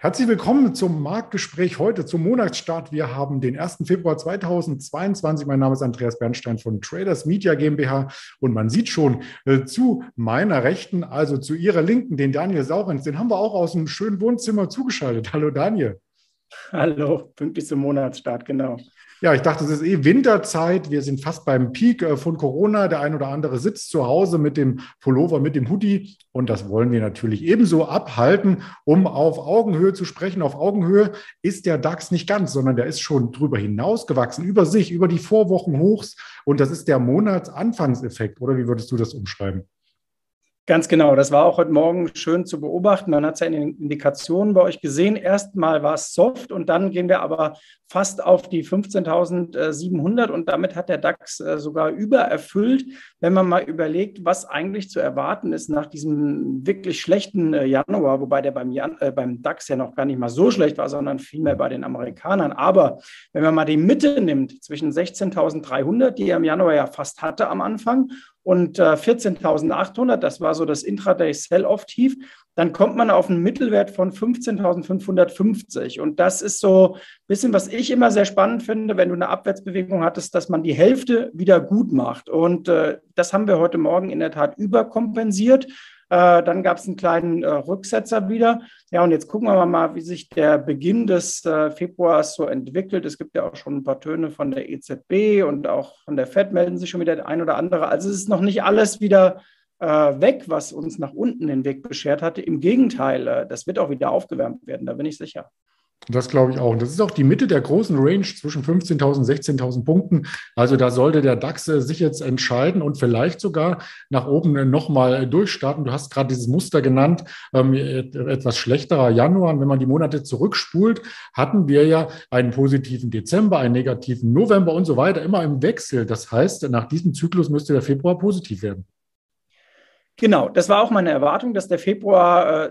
Herzlich willkommen zum Marktgespräch heute, zum Monatsstart. Wir haben den 1. Februar 2022. Mein Name ist Andreas Bernstein von Traders Media GmbH und man sieht schon äh, zu meiner Rechten, also zu Ihrer Linken, den Daniel Saurens. Den haben wir auch aus einem schönen Wohnzimmer zugeschaltet. Hallo Daniel. Hallo, pünktlich zum Monatsstart, genau. Ja, ich dachte, es ist eh Winterzeit. Wir sind fast beim Peak äh, von Corona. Der ein oder andere sitzt zu Hause mit dem Pullover, mit dem Hoodie. Und das wollen wir natürlich ebenso abhalten, um auf Augenhöhe zu sprechen. Auf Augenhöhe ist der DAX nicht ganz, sondern der ist schon drüber hinausgewachsen, über sich, über die Vorwochen hochs. Und das ist der Monatsanfangseffekt. Oder wie würdest du das umschreiben? Ganz genau, das war auch heute Morgen schön zu beobachten. Man hat es ja in den Indikationen bei euch gesehen. Erstmal war es soft und dann gehen wir aber fast auf die 15.700 und damit hat der DAX äh, sogar übererfüllt, wenn man mal überlegt, was eigentlich zu erwarten ist nach diesem wirklich schlechten äh, Januar, wobei der beim, Jan äh, beim DAX ja noch gar nicht mal so schlecht war, sondern vielmehr bei den Amerikanern. Aber wenn man mal die Mitte nimmt zwischen 16.300, die er im Januar ja fast hatte am Anfang, und 14.800, das war so das Intraday-Sell-Off-Tief, dann kommt man auf einen Mittelwert von 15.550. Und das ist so ein bisschen, was ich immer sehr spannend finde, wenn du eine Abwärtsbewegung hattest, dass man die Hälfte wieder gut macht. Und äh, das haben wir heute Morgen in der Tat überkompensiert. Äh, dann gab es einen kleinen äh, Rücksetzer wieder. Ja, und jetzt gucken wir mal, wie sich der Beginn des äh, Februars so entwickelt. Es gibt ja auch schon ein paar Töne von der EZB und auch von der FED melden sich schon wieder der ein oder andere. Also es ist noch nicht alles wieder äh, weg, was uns nach unten den Weg beschert hatte. Im Gegenteil, äh, das wird auch wieder aufgewärmt werden, da bin ich sicher. Das glaube ich auch. Und das ist auch die Mitte der großen Range zwischen 15.000 und 16.000 Punkten. Also da sollte der DAX äh, sich jetzt entscheiden und vielleicht sogar nach oben nochmal durchstarten. Du hast gerade dieses Muster genannt, ähm, etwas schlechterer Januar. Und wenn man die Monate zurückspult, hatten wir ja einen positiven Dezember, einen negativen November und so weiter, immer im Wechsel. Das heißt, nach diesem Zyklus müsste der Februar positiv werden. Genau, das war auch meine Erwartung, dass der Februar äh,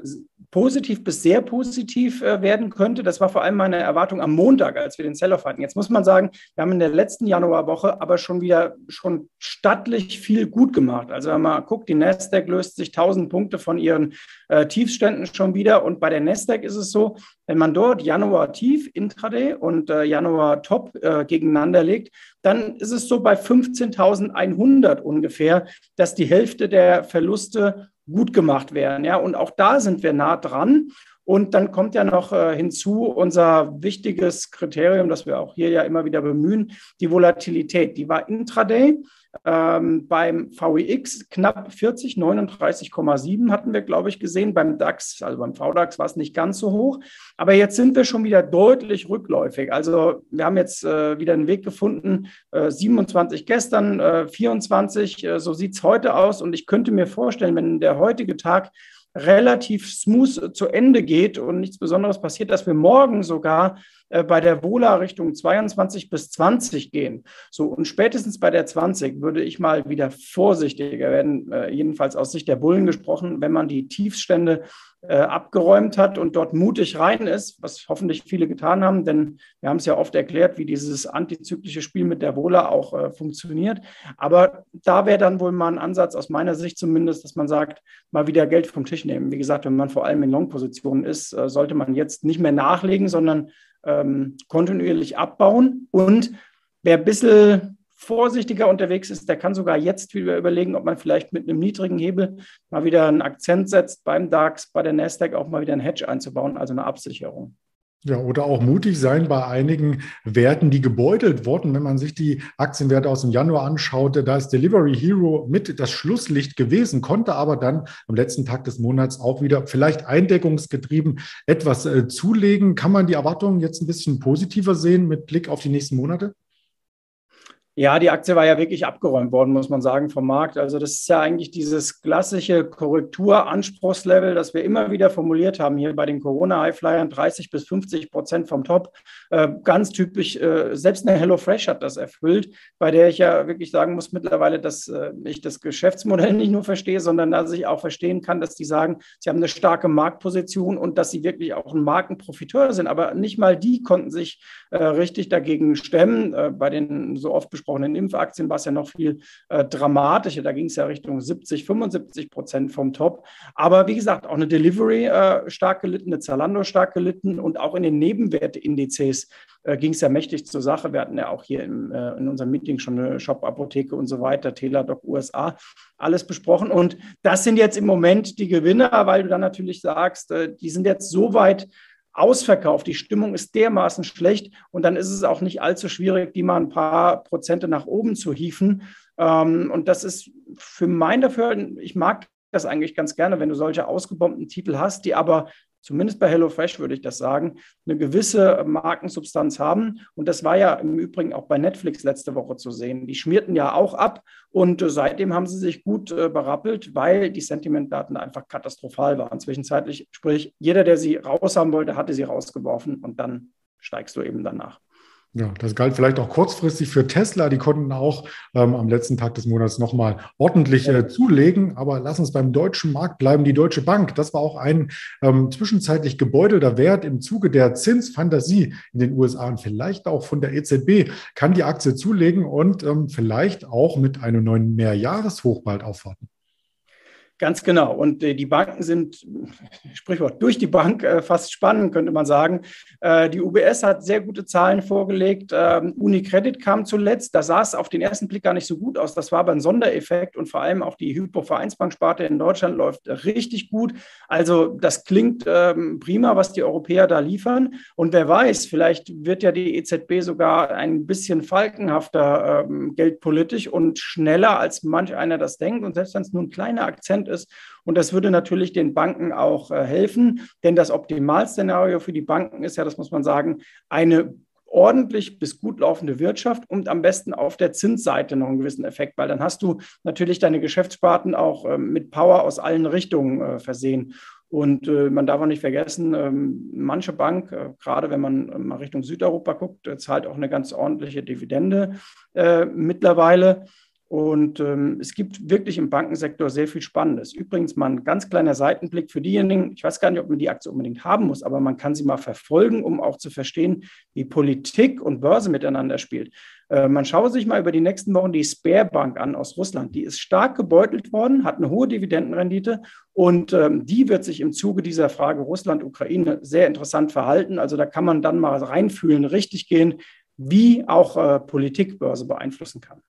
positiv bis sehr positiv äh, werden könnte. Das war vor allem meine Erwartung am Montag, als wir den Sell-Off hatten. Jetzt muss man sagen, wir haben in der letzten Januarwoche aber schon wieder schon stattlich viel gut gemacht. Also wenn man guckt, die Nasdaq löst sich 1000 Punkte von ihren äh, Tiefständen schon wieder. Und bei der Nasdaq ist es so, wenn man dort Januar tief Intraday und äh, Januar Top äh, gegeneinander legt, dann ist es so bei 15.100 ungefähr, dass die Hälfte der Verluste gut gemacht werden. Ja, und auch da sind wir nah dran. Und dann kommt ja noch äh, hinzu unser wichtiges Kriterium, das wir auch hier ja immer wieder bemühen, die Volatilität. Die war intraday ähm, beim VIX knapp 40, 39,7 hatten wir, glaube ich, gesehen. Beim DAX, also beim VDAX war es nicht ganz so hoch. Aber jetzt sind wir schon wieder deutlich rückläufig. Also wir haben jetzt äh, wieder einen Weg gefunden, äh, 27 gestern, äh, 24, äh, so sieht es heute aus. Und ich könnte mir vorstellen, wenn der heutige Tag relativ smooth zu Ende geht und nichts Besonderes passiert, dass wir morgen sogar äh, bei der Vola Richtung 22 bis 20 gehen. So und spätestens bei der 20 würde ich mal wieder vorsichtiger werden, äh, jedenfalls aus Sicht der Bullen gesprochen, wenn man die Tiefstände äh, abgeräumt hat und dort mutig rein ist, was hoffentlich viele getan haben, denn wir haben es ja oft erklärt, wie dieses antizyklische Spiel mit der Wohler auch äh, funktioniert. Aber da wäre dann wohl mal ein Ansatz, aus meiner Sicht zumindest, dass man sagt, mal wieder Geld vom Tisch nehmen. Wie gesagt, wenn man vor allem in Long-Positionen ist, äh, sollte man jetzt nicht mehr nachlegen, sondern ähm, kontinuierlich abbauen. Und wer ein bisschen vorsichtiger unterwegs ist, der kann sogar jetzt wieder überlegen, ob man vielleicht mit einem niedrigen Hebel mal wieder einen Akzent setzt, beim DAX, bei der Nasdaq auch mal wieder ein Hedge einzubauen, also eine Absicherung. Ja, oder auch mutig sein bei einigen Werten, die gebeutelt wurden. Wenn man sich die Aktienwerte aus dem Januar anschaute, da ist Delivery Hero mit das Schlusslicht gewesen, konnte aber dann am letzten Tag des Monats auch wieder vielleicht eindeckungsgetrieben etwas äh, zulegen. Kann man die Erwartungen jetzt ein bisschen positiver sehen mit Blick auf die nächsten Monate? Ja, die Aktie war ja wirklich abgeräumt worden, muss man sagen, vom Markt. Also das ist ja eigentlich dieses klassische Korrekturanspruchslevel, das wir immer wieder formuliert haben hier bei den Corona-Highflyern, 30 bis 50 Prozent vom Top. Äh, ganz typisch, äh, selbst eine HelloFresh hat das erfüllt, bei der ich ja wirklich sagen muss mittlerweile, dass äh, ich das Geschäftsmodell nicht nur verstehe, sondern dass ich auch verstehen kann, dass die sagen, sie haben eine starke Marktposition und dass sie wirklich auch ein Markenprofiteur sind. Aber nicht mal die konnten sich äh, richtig dagegen stemmen. Äh, bei den so oft besprochenen gesprochen. In Impfaktien war es ja noch viel äh, dramatischer. Da ging es ja Richtung 70, 75 Prozent vom Top. Aber wie gesagt, auch eine Delivery äh, stark gelitten, eine Zalando stark gelitten und auch in den Nebenwerteindizes äh, ging es ja mächtig zur Sache. Wir hatten ja auch hier im, äh, in unserem Meeting schon eine Shop-Apotheke und so weiter, Teladoc USA, alles besprochen. Und das sind jetzt im Moment die Gewinner, weil du dann natürlich sagst, äh, die sind jetzt so weit ausverkauft. Die Stimmung ist dermaßen schlecht und dann ist es auch nicht allzu schwierig, die mal ein paar Prozente nach oben zu hieven. Ähm, und das ist für mein Dafürhalten, ich mag das eigentlich ganz gerne, wenn du solche ausgebombten Titel hast, die aber zumindest bei HelloFresh würde ich das sagen, eine gewisse Markensubstanz haben. Und das war ja im Übrigen auch bei Netflix letzte Woche zu sehen. Die schmierten ja auch ab und äh, seitdem haben sie sich gut äh, berappelt, weil die Sentimentdaten einfach katastrophal waren zwischenzeitlich. Sprich, jeder, der sie raushaben wollte, hatte sie rausgeworfen und dann steigst du eben danach. Ja, das galt vielleicht auch kurzfristig für Tesla. Die konnten auch ähm, am letzten Tag des Monats nochmal ordentlich äh, zulegen. Aber lass uns beim deutschen Markt bleiben. Die Deutsche Bank, das war auch ein ähm, zwischenzeitlich gebeutelter Wert im Zuge der Zinsfantasie in den USA und vielleicht auch von der EZB kann die Aktie zulegen und ähm, vielleicht auch mit einem neuen Mehrjahreshoch bald aufwarten. Ganz genau. Und äh, die Banken sind, Sprichwort, durch die Bank äh, fast spannend, könnte man sagen. Äh, die UBS hat sehr gute Zahlen vorgelegt. Ähm, Unicredit kam zuletzt. Da sah es auf den ersten Blick gar nicht so gut aus. Das war aber ein Sondereffekt und vor allem auch die Hypo-Vereinsbanksparte in Deutschland läuft richtig gut. Also das klingt ähm, prima, was die Europäer da liefern. Und wer weiß, vielleicht wird ja die EZB sogar ein bisschen falkenhafter ähm, geldpolitisch und schneller, als manch einer das denkt. Und selbst wenn es nur ein kleiner Akzent ist. Und das würde natürlich den Banken auch äh, helfen, denn das Optimalszenario für die Banken ist ja, das muss man sagen, eine ordentlich bis gut laufende Wirtschaft und am besten auf der Zinsseite noch einen gewissen Effekt, weil dann hast du natürlich deine Geschäftssparten auch ähm, mit Power aus allen Richtungen äh, versehen. Und äh, man darf auch nicht vergessen, ähm, manche Bank, gerade wenn man mal Richtung Südeuropa guckt, zahlt auch eine ganz ordentliche Dividende mittlerweile. Und ähm, es gibt wirklich im Bankensektor sehr viel Spannendes. Übrigens mal ein ganz kleiner Seitenblick für diejenigen, ich weiß gar nicht, ob man die Aktie unbedingt haben muss, aber man kann sie mal verfolgen, um auch zu verstehen, wie Politik und Börse miteinander spielt. Äh, man schaue sich mal über die nächsten Wochen die Sperrbank an aus Russland. Die ist stark gebeutelt worden, hat eine hohe Dividendenrendite und ähm, die wird sich im Zuge dieser Frage Russland-Ukraine sehr interessant verhalten. Also da kann man dann mal reinfühlen, richtig gehen, wie auch äh, Politikbörse beeinflussen kann.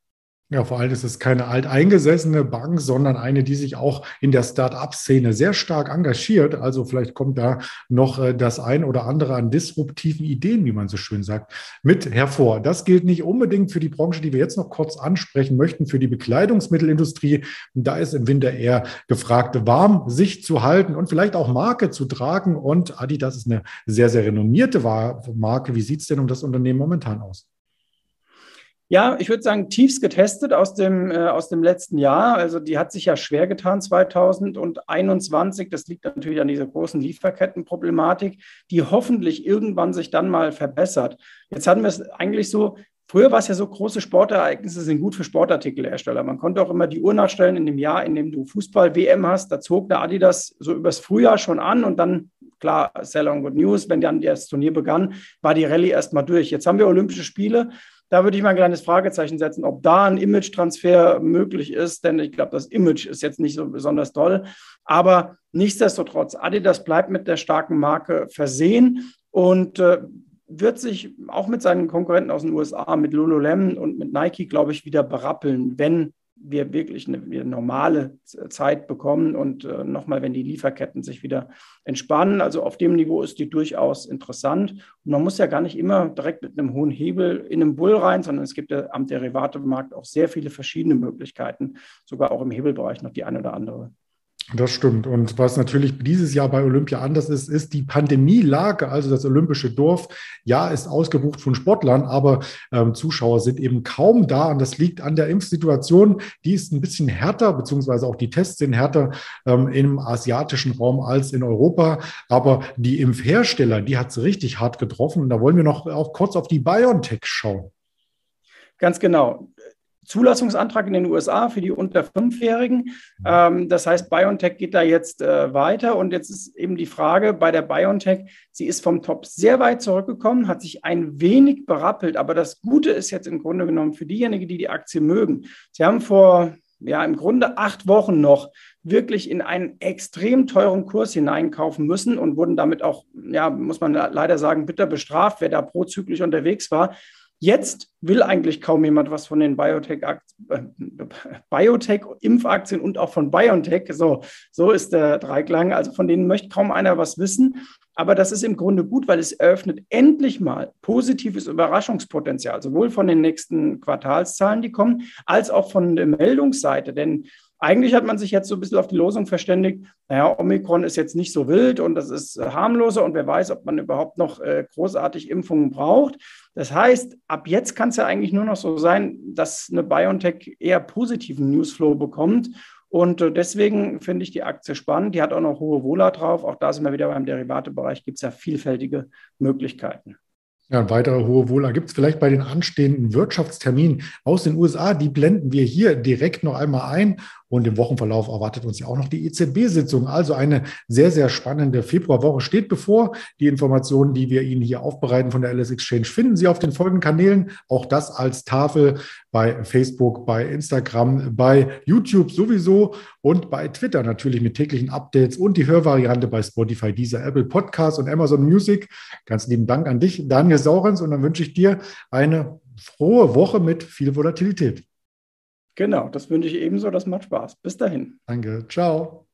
Ja, vor allem ist es keine alteingesessene Bank, sondern eine, die sich auch in der Start-up-Szene sehr stark engagiert. Also vielleicht kommt da noch äh, das ein oder andere an disruptiven Ideen, wie man so schön sagt, mit hervor. Das gilt nicht unbedingt für die Branche, die wir jetzt noch kurz ansprechen möchten, für die Bekleidungsmittelindustrie. Da ist im Winter eher gefragt, warm sich zu halten und vielleicht auch Marke zu tragen. Und Adidas ist eine sehr, sehr renommierte Marke. Wie sieht es denn um das Unternehmen momentan aus? Ja, ich würde sagen, tiefst getestet aus dem, äh, aus dem letzten Jahr. Also die hat sich ja schwer getan 2021. Das liegt natürlich an dieser großen Lieferkettenproblematik, die hoffentlich irgendwann sich dann mal verbessert. Jetzt hatten wir es eigentlich so, Früher war es ja so, große Sportereignisse sind gut für Sportartikelhersteller. Man konnte auch immer die Uhr nachstellen in dem Jahr, in dem du Fußball-WM hast. Da zog der Adidas so übers Frühjahr schon an und dann, klar, Sell on Good News, wenn dann das Turnier begann, war die Rallye erstmal durch. Jetzt haben wir Olympische Spiele da würde ich mal ein kleines Fragezeichen setzen, ob da ein Image-Transfer möglich ist, denn ich glaube, das Image ist jetzt nicht so besonders toll. Aber nichtsdestotrotz, Adidas bleibt mit der starken Marke versehen und äh, wird sich auch mit seinen Konkurrenten aus den USA, mit Lululemon und mit Nike, glaube ich, wieder berappeln, wenn wir wirklich eine, eine normale Zeit bekommen und äh, nochmal, wenn die Lieferketten sich wieder entspannen. Also auf dem Niveau ist die durchaus interessant. Und man muss ja gar nicht immer direkt mit einem hohen Hebel in einen Bull rein, sondern es gibt ja am Derivatemarkt auch sehr viele verschiedene Möglichkeiten, sogar auch im Hebelbereich noch die eine oder andere. Das stimmt. Und was natürlich dieses Jahr bei Olympia anders ist, ist die Pandemielage. Also das olympische Dorf, ja, ist ausgebucht von Sportlern, aber ähm, Zuschauer sind eben kaum da. Und das liegt an der Impfsituation. Die ist ein bisschen härter, beziehungsweise auch die Tests sind härter ähm, im asiatischen Raum als in Europa. Aber die Impfhersteller, die hat es richtig hart getroffen. Und da wollen wir noch auch kurz auf die BioNTech schauen. Ganz genau Zulassungsantrag in den USA für die unter Fünfjährigen. Ähm, das heißt, BioNTech geht da jetzt äh, weiter. Und jetzt ist eben die Frage bei der BioNTech, sie ist vom Top sehr weit zurückgekommen, hat sich ein wenig berappelt. Aber das Gute ist jetzt im Grunde genommen für diejenigen, die die Aktie mögen. Sie haben vor ja, im Grunde acht Wochen noch wirklich in einen extrem teuren Kurs hineinkaufen müssen und wurden damit auch, ja, muss man leider sagen, bitter bestraft, wer da prozyklisch unterwegs war. Jetzt will eigentlich kaum jemand was von den Biotech-Impfaktien Biotech und auch von BioNTech. So, so ist der Dreiklang. Also von denen möchte kaum einer was wissen. Aber das ist im Grunde gut, weil es eröffnet endlich mal positives Überraschungspotenzial, sowohl von den nächsten Quartalszahlen, die kommen, als auch von der Meldungsseite. Denn eigentlich hat man sich jetzt so ein bisschen auf die Losung verständigt, naja, Omikron ist jetzt nicht so wild und das ist äh, harmloser und wer weiß, ob man überhaupt noch äh, großartig Impfungen braucht. Das heißt, ab jetzt kann es ja eigentlich nur noch so sein, dass eine BioNTech eher positiven Newsflow bekommt. Und äh, deswegen finde ich die Aktie spannend. Die hat auch noch hohe Wohler drauf. Auch da sind wir wieder beim Derivatebereich, gibt es ja vielfältige Möglichkeiten. Ja, weitere hohe Wohler gibt es vielleicht bei den anstehenden Wirtschaftsterminen aus den USA. Die blenden wir hier direkt noch einmal ein. Und im Wochenverlauf erwartet uns ja auch noch die EZB-Sitzung. Also eine sehr, sehr spannende Februarwoche steht bevor. Die Informationen, die wir Ihnen hier aufbereiten von der LS Exchange, finden Sie auf den folgenden Kanälen. Auch das als Tafel bei Facebook, bei Instagram, bei YouTube sowieso und bei Twitter natürlich mit täglichen Updates und die Hörvariante bei Spotify, dieser Apple Podcast und Amazon Music. Ganz lieben Dank an dich, Daniel Saurens. Und dann wünsche ich dir eine frohe Woche mit viel Volatilität. Genau, das wünsche ich ebenso. Das macht Spaß. Bis dahin. Danke. Ciao.